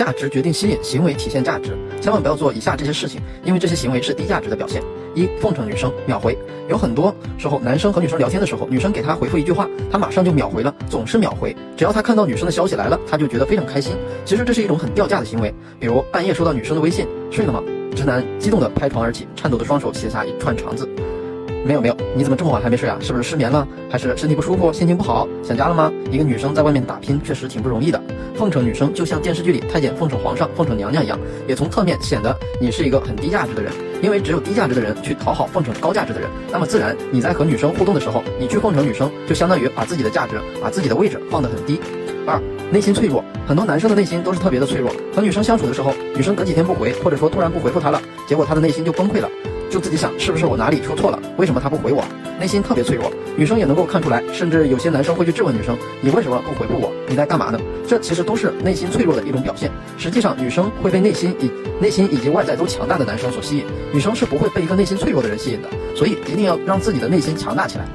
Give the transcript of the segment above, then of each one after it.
价值决定吸引，行为体现价值，千万不要做以下这些事情，因为这些行为是低价值的表现。一、奉承女生，秒回。有很多时候，男生和女生聊天的时候，女生给他回复一句话，他马上就秒回了，总是秒回。只要他看到女生的消息来了，他就觉得非常开心。其实这是一种很掉价的行为。比如半夜收到女生的微信，睡了吗？直男激动的拍床而起，颤抖的双手写下一串长字。没有没有，你怎么这么晚还没睡啊？是不是失眠了？还是身体不舒服，心情不好，想家了吗？一个女生在外面打拼，确实挺不容易的。奉承女生就像电视剧里太监奉承皇上、奉承娘娘一样，也从侧面显得你是一个很低价值的人。因为只有低价值的人去讨好奉承高价值的人，那么自然你在和女生互动的时候，你去奉承女生，就相当于把自己的价值、把自己的位置放得很低。二，内心脆弱，很多男生的内心都是特别的脆弱。和女生相处的时候，女生隔几天不回，或者说突然不回复他了，结果他的内心就崩溃了。就自己想，是不是我哪里说错了？为什么他不回我？内心特别脆弱，女生也能够看出来，甚至有些男生会去质问女生：“你为什么不回复我？你在干嘛呢？”这其实都是内心脆弱的一种表现。实际上，女生会被内心以内心以及外在都强大的男生所吸引，女生是不会被一个内心脆弱的人吸引的。所以，一定要让自己的内心强大起来。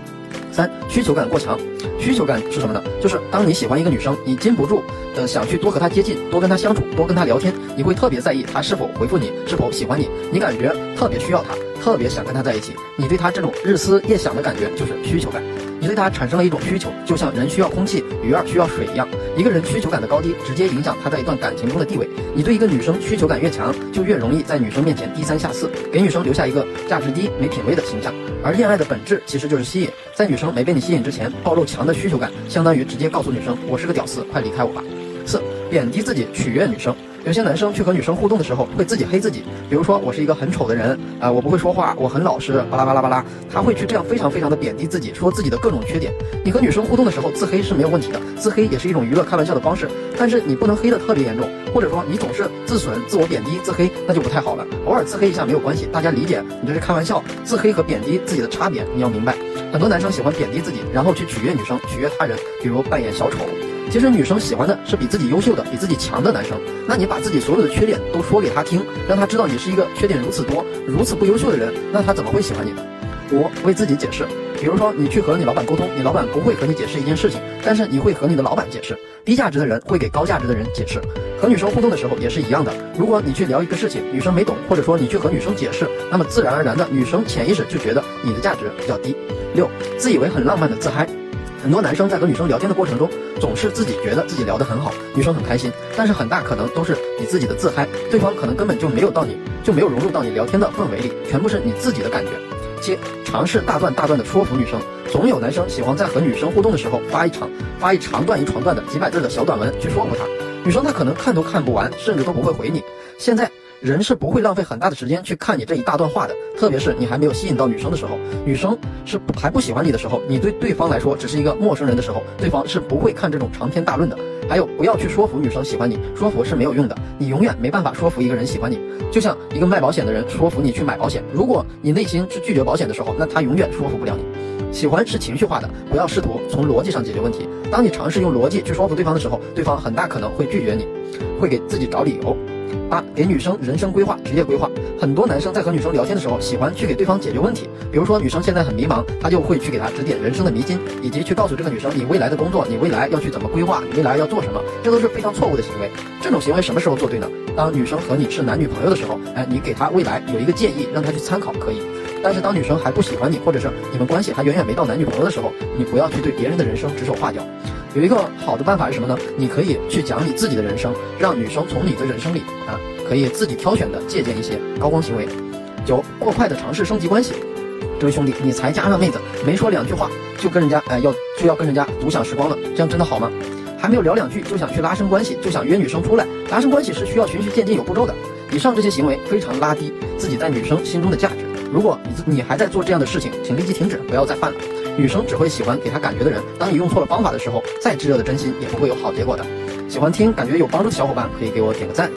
三需求感过强，需求感是什么呢？就是当你喜欢一个女生，你禁不住的想去多和她接近，多跟她相处，多跟她聊天，你会特别在意她是否回复你，是否喜欢你，你感觉特别需要她，特别想跟他在一起，你对他这种日思夜想的感觉就是需求感。你对他产生了一种需求，就像人需要空气，鱼儿需要水一样。一个人需求感的高低，直接影响他在一段感情中的地位。你对一个女生需求感越强，就越容易在女生面前低三下四，给女生留下一个价值低、没品位的形象。而恋爱的本质其实就是吸引，在女生没被你吸引之前，暴露强的需求感，相当于直接告诉女生我是个屌丝，快离开我吧。四，贬低自己取悦女生。有些男生去和女生互动的时候，会自己黑自己，比如说我是一个很丑的人啊，我不会说话，我很老实，巴拉巴拉巴拉，他会去这样非常非常的贬低自己，说自己的各种缺点。你和女生互动的时候，自黑是没有问题的，自黑也是一种娱乐开玩笑的方式，但是你不能黑的特别严重，或者说你总是自损、自我贬低、自黑，那就不太好了。偶尔自黑一下没有关系，大家理解你这是开玩笑，自黑和贬低自己的差别你要明白。很多男生喜欢贬低自己，然后去取悦女生，取悦他人，比如扮演小丑。其实女生喜欢的是比自己优秀的、比自己强的男生。那你把自己所有的缺点都说给他听，让他知道你是一个缺点如此多、如此不优秀的人，那他怎么会喜欢你呢？五、为自己解释。比如说，你去和你老板沟通，你老板不会和你解释一件事情，但是你会和你的老板解释。低价值的人会给高价值的人解释。和女生互动的时候也是一样的。如果你去聊一个事情，女生没懂，或者说你去和女生解释，那么自然而然的，女生潜意识就觉得你的价值比较低。六、自以为很浪漫的自嗨。很多男生在和女生聊天的过程中，总是自己觉得自己聊得很好，女生很开心，但是很大可能都是你自己的自嗨，对方可能根本就没有到你就没有融入到你聊天的氛围里，全部是你自己的感觉。七，尝试大段大段的说服女生，总有男生喜欢在和女生互动的时候发一长发一长段一长段的几百字的小短文去说服她，女生她可能看都看不完，甚至都不会回你。现在。人是不会浪费很大的时间去看你这一大段话的，特别是你还没有吸引到女生的时候，女生是还不喜欢你的时候，你对对方来说只是一个陌生人的时候，对方是不会看这种长篇大论的。还有，不要去说服女生喜欢你，说服是没有用的，你永远没办法说服一个人喜欢你。就像一个卖保险的人说服你去买保险，如果你内心是拒绝保险的时候，那他永远说服不了你。喜欢是情绪化的，不要试图从逻辑上解决问题。当你尝试用逻辑去说服对方的时候，对方很大可能会拒绝你，会给自己找理由。八给女生人生规划、职业规划。很多男生在和女生聊天的时候，喜欢去给对方解决问题。比如说，女生现在很迷茫，他就会去给她指点人生的迷津，以及去告诉这个女生你未来的工作，你未来要去怎么规划，你未来要做什么。这都是非常错误的行为。这种行为什么时候做对呢？当女生和你是男女朋友的时候，哎，你给她未来有一个建议，让她去参考可以。但是当女生还不喜欢你，或者是你们关系还远远没到男女朋友的时候，你不要去对别人的人生指手画脚。有一个好的办法是什么呢？你可以去讲你自己的人生，让女生从你的人生里啊，可以自己挑选的借鉴一些高光行为。九，过快的尝试升级关系。这位兄弟，你才加上妹子，没说两句话就跟人家哎要就要跟人家独享时光了，这样真的好吗？还没有聊两句就想去拉伸关系，就想约女生出来，拉伸关系是需要循序渐进有步骤的。以上这些行为非常拉低自己在女生心中的价值。如果你你还在做这样的事情，请立即停止，不要再犯了。女生只会喜欢给她感觉的人。当你用错了方法的时候，再炙热的真心也不会有好结果的。喜欢听，感觉有帮助的小伙伴可以给我点个赞。